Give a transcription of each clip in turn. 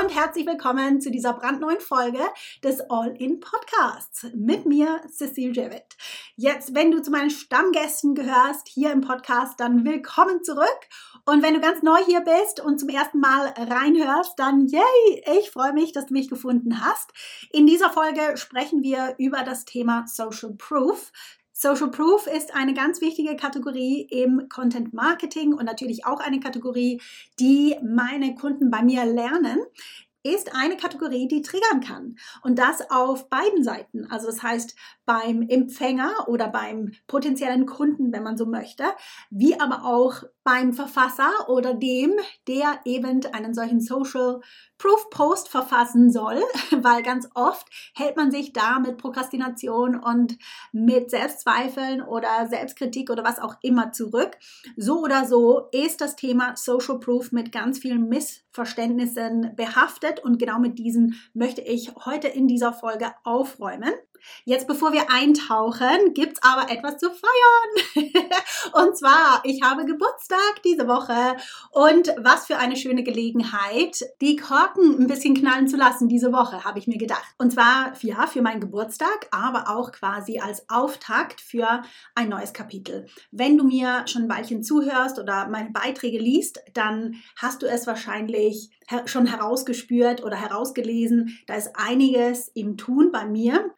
Und herzlich willkommen zu dieser brandneuen Folge des All-In Podcasts mit mir, Cecile Javid. Jetzt, wenn du zu meinen Stammgästen gehörst hier im Podcast, dann willkommen zurück. Und wenn du ganz neu hier bist und zum ersten Mal reinhörst, dann yay, ich freue mich, dass du mich gefunden hast. In dieser Folge sprechen wir über das Thema Social Proof. Social Proof ist eine ganz wichtige Kategorie im Content Marketing und natürlich auch eine Kategorie, die meine Kunden bei mir lernen ist eine Kategorie, die triggern kann. Und das auf beiden Seiten. Also das heißt beim Empfänger oder beim potenziellen Kunden, wenn man so möchte, wie aber auch beim Verfasser oder dem, der eben einen solchen Social Proof Post verfassen soll, weil ganz oft hält man sich da mit Prokrastination und mit Selbstzweifeln oder Selbstkritik oder was auch immer zurück. So oder so ist das Thema Social Proof mit ganz vielen Missverständnissen behaftet und genau mit diesen möchte ich heute in dieser Folge aufräumen. Jetzt, bevor wir eintauchen, gibt es aber etwas zu feiern. und zwar, ich habe Geburtstag diese Woche. Und was für eine schöne Gelegenheit, die Korken ein bisschen knallen zu lassen diese Woche, habe ich mir gedacht. Und zwar, ja, für meinen Geburtstag, aber auch quasi als Auftakt für ein neues Kapitel. Wenn du mir schon ein Weilchen zuhörst oder meine Beiträge liest, dann hast du es wahrscheinlich schon herausgespürt oder herausgelesen. Da ist einiges im Tun bei mir.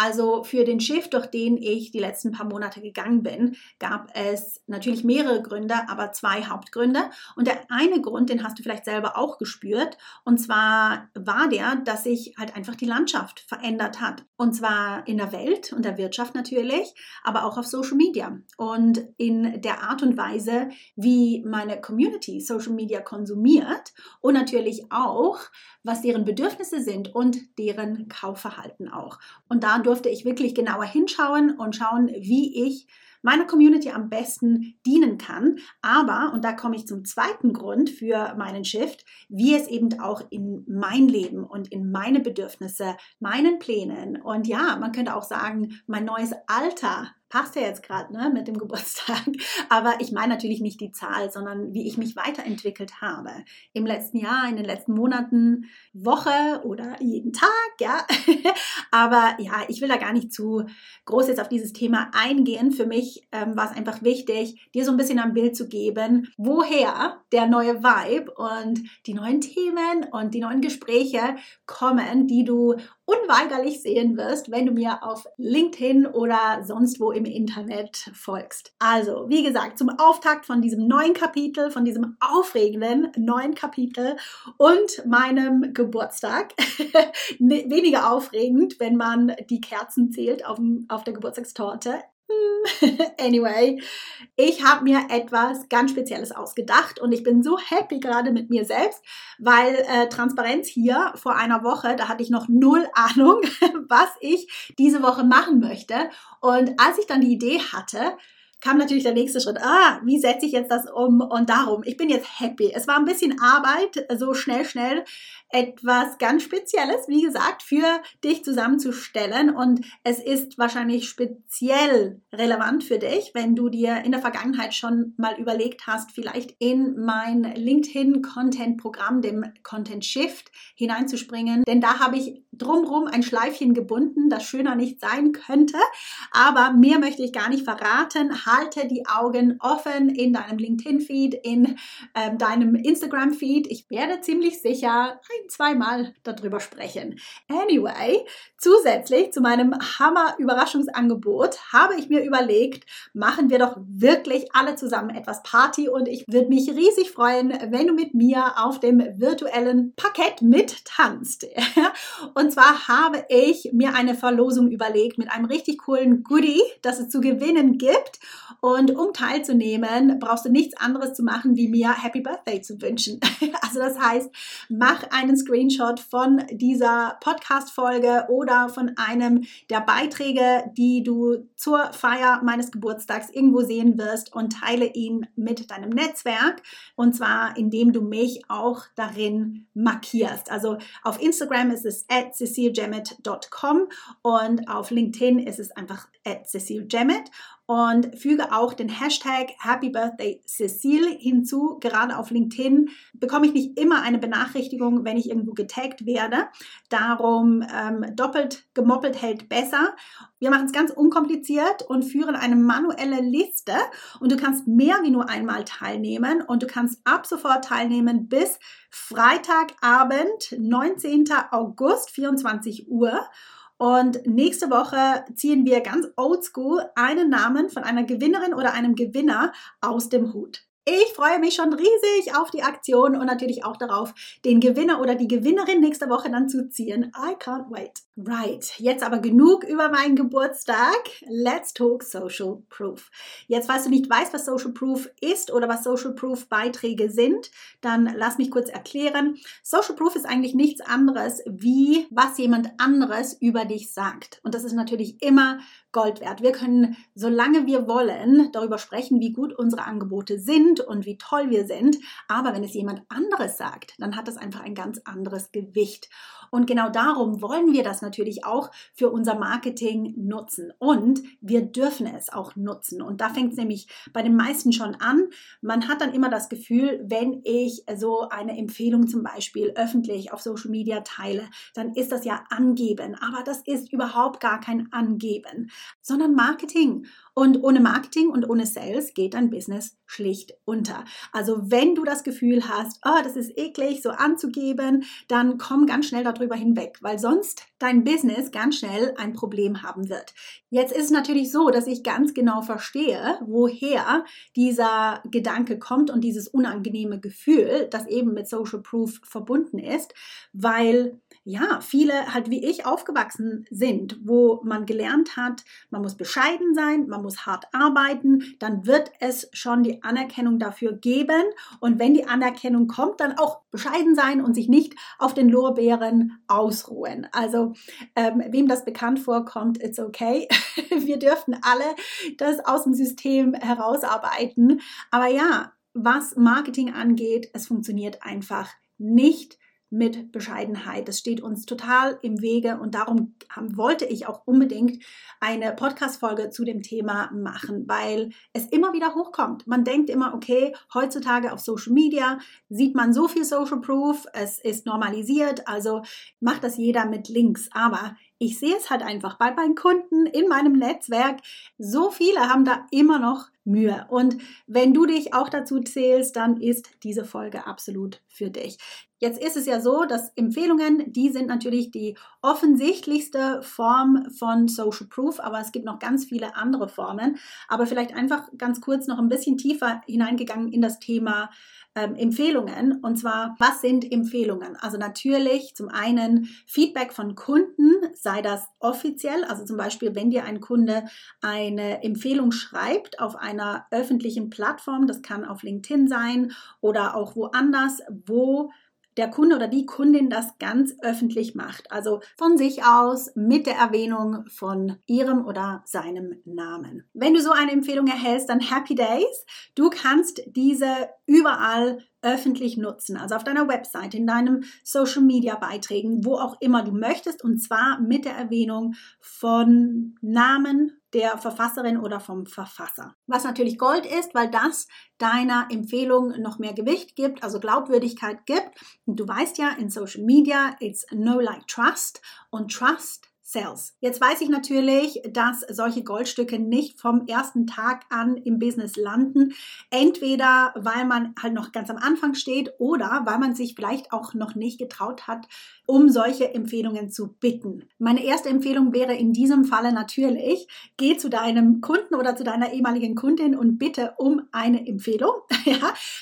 Also für den Shift, durch den ich die letzten paar Monate gegangen bin, gab es natürlich mehrere Gründe, aber zwei Hauptgründe. Und der eine Grund, den hast du vielleicht selber auch gespürt, und zwar war der, dass sich halt einfach die Landschaft verändert hat. Und zwar in der Welt und der Wirtschaft natürlich, aber auch auf Social Media und in der Art und Weise, wie meine Community Social Media konsumiert und natürlich auch, was deren Bedürfnisse sind und deren Kaufverhalten auch. Und da durfte ich wirklich genauer hinschauen und schauen, wie ich meiner Community am besten dienen kann. Aber, und da komme ich zum zweiten Grund für meinen Shift, wie es eben auch in mein Leben und in meine Bedürfnisse, meinen Plänen und ja, man könnte auch sagen, mein neues Alter passt ja jetzt gerade ne, mit dem Geburtstag. Aber ich meine natürlich nicht die Zahl, sondern wie ich mich weiterentwickelt habe. Im letzten Jahr, in den letzten Monaten, Woche oder jeden Tag, ja. Aber ja, ich will da gar nicht zu groß jetzt auf dieses Thema eingehen. Für mich ähm, war es einfach wichtig, dir so ein bisschen ein Bild zu geben, woher der neue Vibe und die neuen Themen und die neuen Gespräche kommen, die du unweigerlich sehen wirst, wenn du mir auf LinkedIn oder sonst wo im Internet folgst. Also, wie gesagt, zum Auftakt von diesem neuen Kapitel, von diesem aufregenden neuen Kapitel und meinem Geburtstag. Weniger aufregend, wenn man die Kerzen zählt auf, auf der Geburtstagstorte. Anyway, ich habe mir etwas ganz Spezielles ausgedacht und ich bin so happy gerade mit mir selbst, weil äh, Transparenz hier vor einer Woche, da hatte ich noch null Ahnung, was ich diese Woche machen möchte. Und als ich dann die Idee hatte, kam natürlich der nächste Schritt. Ah, wie setze ich jetzt das um? Und darum, ich bin jetzt happy. Es war ein bisschen Arbeit, so schnell, schnell etwas ganz Spezielles, wie gesagt, für dich zusammenzustellen. Und es ist wahrscheinlich speziell relevant für dich, wenn du dir in der Vergangenheit schon mal überlegt hast, vielleicht in mein LinkedIn-Content-Programm, dem Content Shift, hineinzuspringen. Denn da habe ich drumrum ein Schleifchen gebunden, das schöner nicht sein könnte. Aber mehr möchte ich gar nicht verraten. Halte die Augen offen in deinem LinkedIn-Feed, in ähm, deinem Instagram-Feed. Ich werde ziemlich sicher ein, zweimal darüber sprechen. Anyway, zusätzlich zu meinem Hammer-Überraschungsangebot habe ich mir überlegt, machen wir doch wirklich alle zusammen etwas Party und ich würde mich riesig freuen, wenn du mit mir auf dem virtuellen Parkett mittanzt. Und zwar habe ich mir eine Verlosung überlegt mit einem richtig coolen Goodie, das es zu gewinnen gibt. Und um teilzunehmen, brauchst du nichts anderes zu machen, wie mir Happy Birthday zu wünschen. Also das heißt, mach einen Screenshot von dieser Podcast-Folge oder von einem der Beiträge, die du zur Feier meines Geburtstags irgendwo sehen wirst und teile ihn mit deinem Netzwerk. Und zwar, indem du mich auch darin markierst. Also auf Instagram ist es at ceciljemmet.com und auf LinkedIn ist es einfach at ceciljemmet und füge auch den Hashtag Happy Birthday Cecile hinzu. Gerade auf LinkedIn bekomme ich nicht immer eine Benachrichtigung, wenn ich irgendwo getaggt werde. Darum ähm, doppelt gemoppelt hält besser. Wir machen es ganz unkompliziert und führen eine manuelle Liste und du kannst mehr wie nur einmal teilnehmen und du kannst ab sofort teilnehmen bis Freitagabend, 19. August, 24 Uhr. Und nächste Woche ziehen wir ganz oldschool einen Namen von einer Gewinnerin oder einem Gewinner aus dem Hut. Ich freue mich schon riesig auf die Aktion und natürlich auch darauf, den Gewinner oder die Gewinnerin nächste Woche dann zu ziehen. I can't wait. Right, jetzt aber genug über meinen Geburtstag. Let's talk Social Proof. Jetzt, falls du nicht weißt, was Social Proof ist oder was Social Proof Beiträge sind, dann lass mich kurz erklären. Social Proof ist eigentlich nichts anderes, wie was jemand anderes über dich sagt. Und das ist natürlich immer Gold wert. Wir können, solange wir wollen, darüber sprechen, wie gut unsere Angebote sind und wie toll wir sind. Aber wenn es jemand anderes sagt, dann hat das einfach ein ganz anderes Gewicht. Und genau darum wollen wir das natürlich auch für unser Marketing nutzen. Und wir dürfen es auch nutzen. Und da fängt es nämlich bei den meisten schon an. Man hat dann immer das Gefühl, wenn ich so eine Empfehlung zum Beispiel öffentlich auf Social Media teile, dann ist das ja angeben. Aber das ist überhaupt gar kein Angeben, sondern Marketing. Und ohne Marketing und ohne Sales geht dein Business schlicht unter. Also wenn du das Gefühl hast, oh, das ist eklig, so anzugeben, dann komm ganz schnell darüber hinweg, weil sonst dein Business ganz schnell ein Problem haben wird. Jetzt ist es natürlich so, dass ich ganz genau verstehe, woher dieser Gedanke kommt und dieses unangenehme Gefühl, das eben mit Social Proof verbunden ist, weil ja, viele halt wie ich aufgewachsen sind, wo man gelernt hat, man muss bescheiden sein, man muss hart arbeiten, dann wird es schon die Anerkennung dafür geben. Und wenn die Anerkennung kommt, dann auch bescheiden sein und sich nicht auf den Lorbeeren ausruhen. Also ähm, wem das bekannt vorkommt, it's okay. Wir dürfen alle das aus dem System herausarbeiten. Aber ja, was Marketing angeht, es funktioniert einfach nicht mit Bescheidenheit. Das steht uns total im Wege und darum wollte ich auch unbedingt eine Podcast-Folge zu dem Thema machen, weil es immer wieder hochkommt. Man denkt immer, okay, heutzutage auf Social Media sieht man so viel Social Proof, es ist normalisiert, also macht das jeder mit Links. Aber ich sehe es halt einfach bei meinen Kunden in meinem Netzwerk. So viele haben da immer noch Mühe. Und wenn du dich auch dazu zählst, dann ist diese Folge absolut für dich. Jetzt ist es ja so, dass Empfehlungen, die sind natürlich die offensichtlichste Form von Social Proof, aber es gibt noch ganz viele andere Formen. Aber vielleicht einfach ganz kurz noch ein bisschen tiefer hineingegangen in das Thema ähm, Empfehlungen. Und zwar, was sind Empfehlungen? Also natürlich zum einen Feedback von Kunden, sei das offiziell, also zum Beispiel, wenn dir ein Kunde eine Empfehlung schreibt auf einer öffentlichen Plattform, das kann auf LinkedIn sein oder auch woanders, wo der Kunde oder die Kundin das ganz öffentlich macht. Also von sich aus mit der Erwähnung von ihrem oder seinem Namen. Wenn du so eine Empfehlung erhältst, dann Happy Days. Du kannst diese überall öffentlich nutzen, also auf deiner Website, in deinem Social Media Beiträgen, wo auch immer du möchtest, und zwar mit der Erwähnung von Namen der Verfasserin oder vom Verfasser. Was natürlich Gold ist, weil das deiner Empfehlung noch mehr Gewicht gibt, also Glaubwürdigkeit gibt. Und du weißt ja, in Social Media, it's no like trust und Trust Sales. Jetzt weiß ich natürlich, dass solche Goldstücke nicht vom ersten Tag an im Business landen. Entweder weil man halt noch ganz am Anfang steht oder weil man sich vielleicht auch noch nicht getraut hat, um solche Empfehlungen zu bitten. Meine erste Empfehlung wäre in diesem Falle natürlich, geh zu deinem Kunden oder zu deiner ehemaligen Kundin und bitte um eine Empfehlung.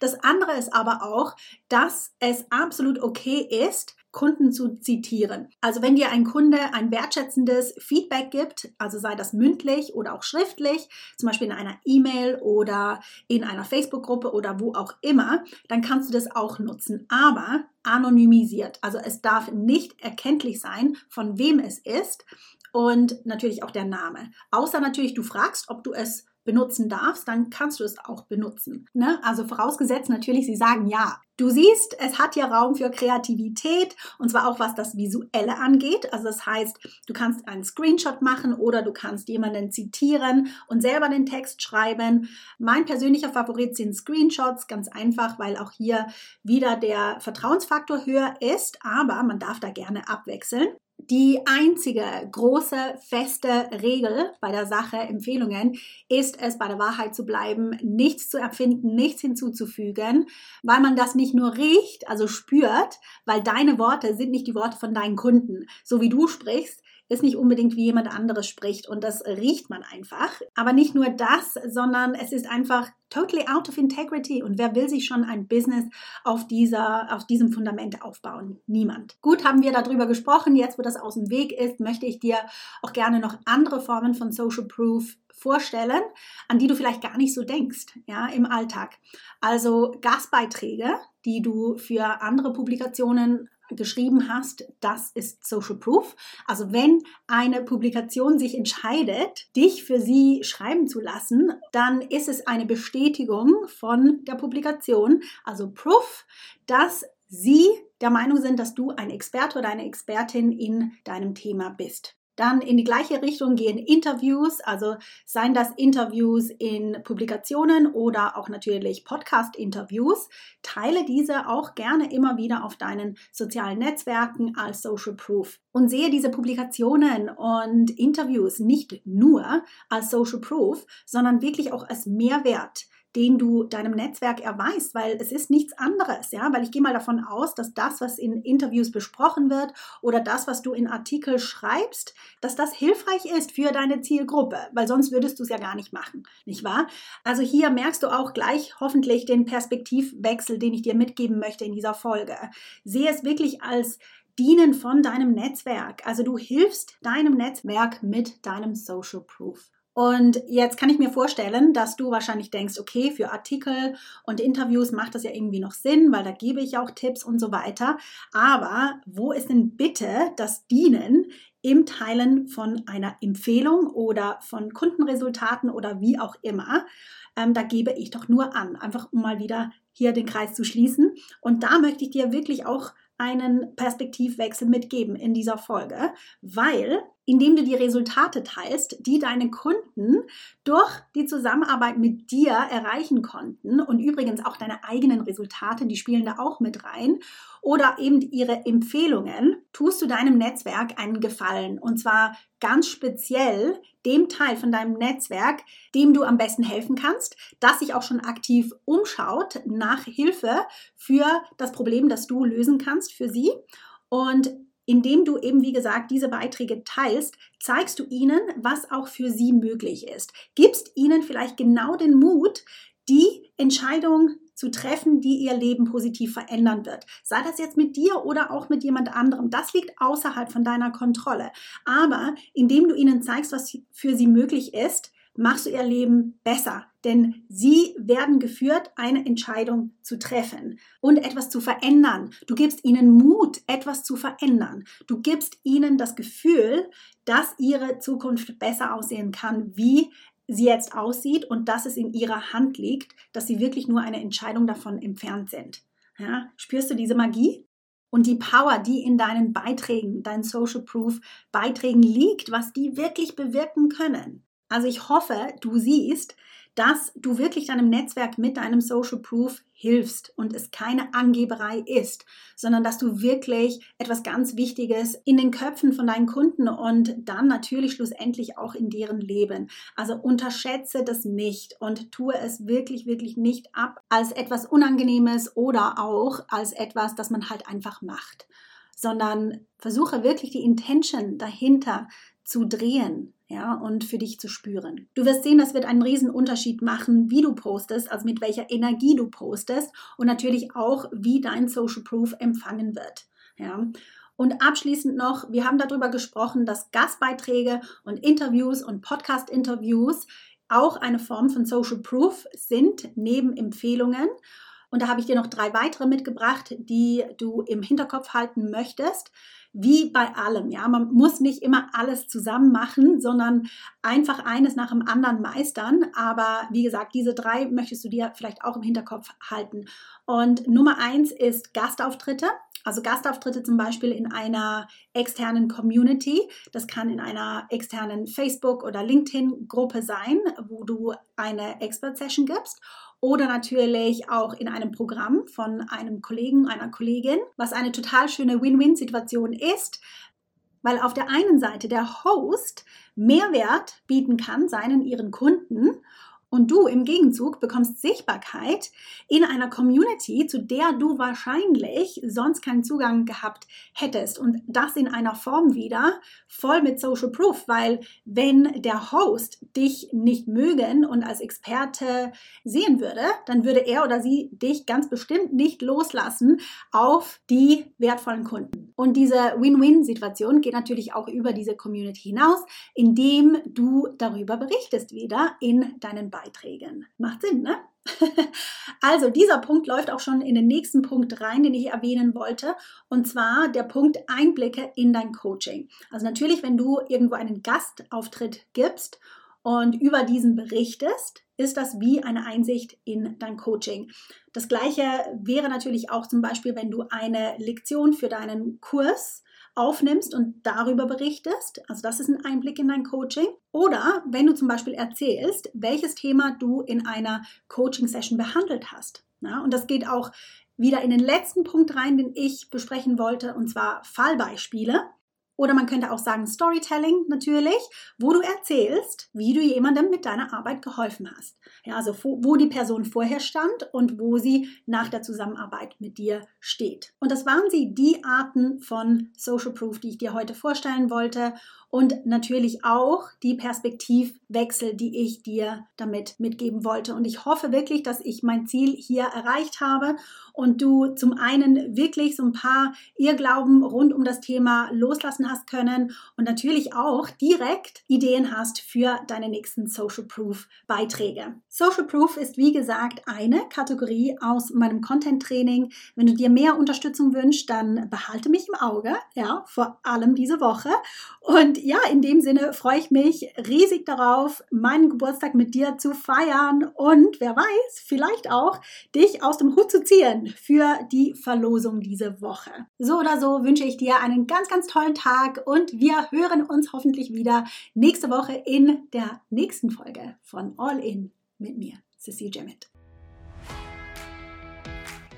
Das andere ist aber auch, dass es absolut okay ist, Kunden zu zitieren. Also wenn dir ein Kunde ein wertschätzendes Feedback gibt, also sei das mündlich oder auch schriftlich, zum Beispiel in einer E-Mail oder in einer Facebook-Gruppe oder wo auch immer, dann kannst du das auch nutzen. Aber anonymisiert. Also es darf nicht erkenntlich sein, von wem es ist und natürlich auch der Name. Außer natürlich, du fragst, ob du es benutzen darfst, dann kannst du es auch benutzen. Ne? Also vorausgesetzt natürlich, sie sagen ja. Du siehst, es hat ja Raum für Kreativität und zwar auch was das Visuelle angeht. Also das heißt, du kannst einen Screenshot machen oder du kannst jemanden zitieren und selber den Text schreiben. Mein persönlicher Favorit sind Screenshots, ganz einfach, weil auch hier wieder der Vertrauensfaktor höher ist, aber man darf da gerne abwechseln. Die einzige große, feste Regel bei der Sache Empfehlungen ist es, bei der Wahrheit zu bleiben, nichts zu erfinden, nichts hinzuzufügen, weil man das nicht nur riecht, also spürt, weil deine Worte sind nicht die Worte von deinen Kunden. So wie du sprichst, ist nicht unbedingt wie jemand anderes spricht und das riecht man einfach. Aber nicht nur das, sondern es ist einfach totally out of integrity und wer will sich schon ein Business auf dieser, auf diesem Fundament aufbauen? Niemand. Gut, haben wir darüber gesprochen. Jetzt, wo das aus dem Weg ist, möchte ich dir auch gerne noch andere Formen von Social Proof vorstellen, an die du vielleicht gar nicht so denkst, ja, im Alltag. Also Gastbeiträge, die du für andere Publikationen geschrieben hast, das ist Social Proof. Also wenn eine Publikation sich entscheidet, dich für sie schreiben zu lassen, dann ist es eine Bestätigung von der Publikation, also Proof, dass sie der Meinung sind, dass du ein Experte oder eine Expertin in deinem Thema bist. Dann in die gleiche Richtung gehen. Interviews, also seien das Interviews in Publikationen oder auch natürlich Podcast-Interviews. Teile diese auch gerne immer wieder auf deinen sozialen Netzwerken als Social Proof. Und sehe diese Publikationen und Interviews nicht nur als Social Proof, sondern wirklich auch als Mehrwert den du deinem Netzwerk erweist, weil es ist nichts anderes, ja, weil ich gehe mal davon aus, dass das, was in Interviews besprochen wird oder das, was du in Artikel schreibst, dass das hilfreich ist für deine Zielgruppe, weil sonst würdest du es ja gar nicht machen, nicht wahr? Also hier merkst du auch gleich hoffentlich den Perspektivwechsel, den ich dir mitgeben möchte in dieser Folge. Sehe es wirklich als Dienen von deinem Netzwerk. Also du hilfst deinem Netzwerk mit deinem Social Proof. Und jetzt kann ich mir vorstellen, dass du wahrscheinlich denkst, okay, für Artikel und Interviews macht das ja irgendwie noch Sinn, weil da gebe ich auch Tipps und so weiter. Aber wo ist denn bitte das Dienen im Teilen von einer Empfehlung oder von Kundenresultaten oder wie auch immer? Ähm, da gebe ich doch nur an, einfach um mal wieder hier den Kreis zu schließen. Und da möchte ich dir wirklich auch einen Perspektivwechsel mitgeben in dieser Folge, weil indem du die Resultate teilst, die deine Kunden durch die Zusammenarbeit mit dir erreichen konnten. Und übrigens auch deine eigenen Resultate, die spielen da auch mit rein. Oder eben ihre Empfehlungen, tust du deinem Netzwerk einen Gefallen? Und zwar ganz speziell dem Teil von deinem Netzwerk, dem du am besten helfen kannst, das sich auch schon aktiv umschaut nach Hilfe für das Problem, das du lösen kannst für sie. Und indem du eben, wie gesagt, diese Beiträge teilst, zeigst du ihnen, was auch für sie möglich ist. Gibst ihnen vielleicht genau den Mut, die Entscheidung zu treffen, die ihr Leben positiv verändern wird. Sei das jetzt mit dir oder auch mit jemand anderem. Das liegt außerhalb von deiner Kontrolle. Aber indem du ihnen zeigst, was für sie möglich ist, machst du ihr Leben besser. denn sie werden geführt, eine Entscheidung zu treffen und etwas zu verändern. Du gibst ihnen Mut, etwas zu verändern. Du gibst ihnen das Gefühl, dass ihre Zukunft besser aussehen kann, wie sie jetzt aussieht und dass es in ihrer Hand liegt, dass sie wirklich nur eine Entscheidung davon entfernt sind. Ja, spürst du diese Magie? Und die Power, die in deinen Beiträgen, deinen Social Proof Beiträgen liegt, was die wirklich bewirken können. Also ich hoffe, du siehst, dass du wirklich deinem Netzwerk mit deinem Social Proof hilfst und es keine Angeberei ist, sondern dass du wirklich etwas ganz Wichtiges in den Köpfen von deinen Kunden und dann natürlich schlussendlich auch in deren Leben. Also unterschätze das nicht und tue es wirklich, wirklich nicht ab als etwas Unangenehmes oder auch als etwas, das man halt einfach macht, sondern versuche wirklich die Intention dahinter zu drehen ja, und für dich zu spüren. Du wirst sehen, das wird einen riesen Unterschied machen, wie du postest, also mit welcher Energie du postest und natürlich auch, wie dein Social Proof empfangen wird. Ja. Und abschließend noch, wir haben darüber gesprochen, dass Gastbeiträge und Interviews und Podcast-Interviews auch eine Form von Social Proof sind, neben Empfehlungen. Und da habe ich dir noch drei weitere mitgebracht, die du im Hinterkopf halten möchtest wie bei allem. Ja, man muss nicht immer alles zusammen machen, sondern einfach eines nach dem anderen meistern. Aber wie gesagt, diese drei möchtest du dir vielleicht auch im Hinterkopf halten. Und Nummer eins ist Gastauftritte. Also Gastauftritte zum Beispiel in einer externen Community. Das kann in einer externen Facebook- oder LinkedIn-Gruppe sein, wo du eine Expert-Session gibst oder natürlich auch in einem Programm von einem Kollegen, einer Kollegin, was eine total schöne Win-Win-Situation ist, weil auf der einen Seite der Host Mehrwert bieten kann seinen ihren Kunden und du im Gegenzug bekommst Sichtbarkeit in einer Community, zu der du wahrscheinlich sonst keinen Zugang gehabt hättest. Und das in einer Form wieder voll mit Social Proof, weil wenn der Host dich nicht mögen und als Experte sehen würde, dann würde er oder sie dich ganz bestimmt nicht loslassen auf die wertvollen Kunden. Und diese Win-Win-Situation geht natürlich auch über diese Community hinaus, indem du darüber berichtest wieder in deinen Beiträgen. Macht Sinn, ne? Also dieser Punkt läuft auch schon in den nächsten Punkt rein, den ich erwähnen wollte, und zwar der Punkt Einblicke in dein Coaching. Also natürlich, wenn du irgendwo einen Gastauftritt gibst und über diesen berichtest, ist das wie eine Einsicht in dein Coaching. Das gleiche wäre natürlich auch zum Beispiel, wenn du eine Lektion für deinen Kurs aufnimmst und darüber berichtest. Also das ist ein Einblick in dein Coaching. Oder wenn du zum Beispiel erzählst, welches Thema du in einer Coaching-Session behandelt hast. Ja, und das geht auch wieder in den letzten Punkt rein, den ich besprechen wollte, und zwar Fallbeispiele. Oder man könnte auch sagen Storytelling natürlich, wo du erzählst, wie du jemandem mit deiner Arbeit geholfen hast. Ja, also wo die Person vorher stand und wo sie nach der Zusammenarbeit mit dir steht. Und das waren sie, die Arten von Social Proof, die ich dir heute vorstellen wollte und natürlich auch die Perspektivwechsel, die ich dir damit mitgeben wollte. Und ich hoffe wirklich, dass ich mein Ziel hier erreicht habe und du zum einen wirklich so ein paar Irrglauben rund um das Thema loslassen hast können und natürlich auch direkt Ideen hast für deine nächsten Social Proof Beiträge. Social Proof ist wie gesagt eine Kategorie aus meinem Content Training. Wenn du dir mehr Unterstützung wünschst, dann behalte mich im Auge, ja, vor allem diese Woche und ja, in dem Sinne freue ich mich riesig darauf, meinen Geburtstag mit dir zu feiern und wer weiß, vielleicht auch dich aus dem Hut zu ziehen für die Verlosung diese Woche. So oder so wünsche ich dir einen ganz, ganz tollen Tag und wir hören uns hoffentlich wieder nächste Woche in der nächsten Folge von All In mit mir, Cecile Jemmett.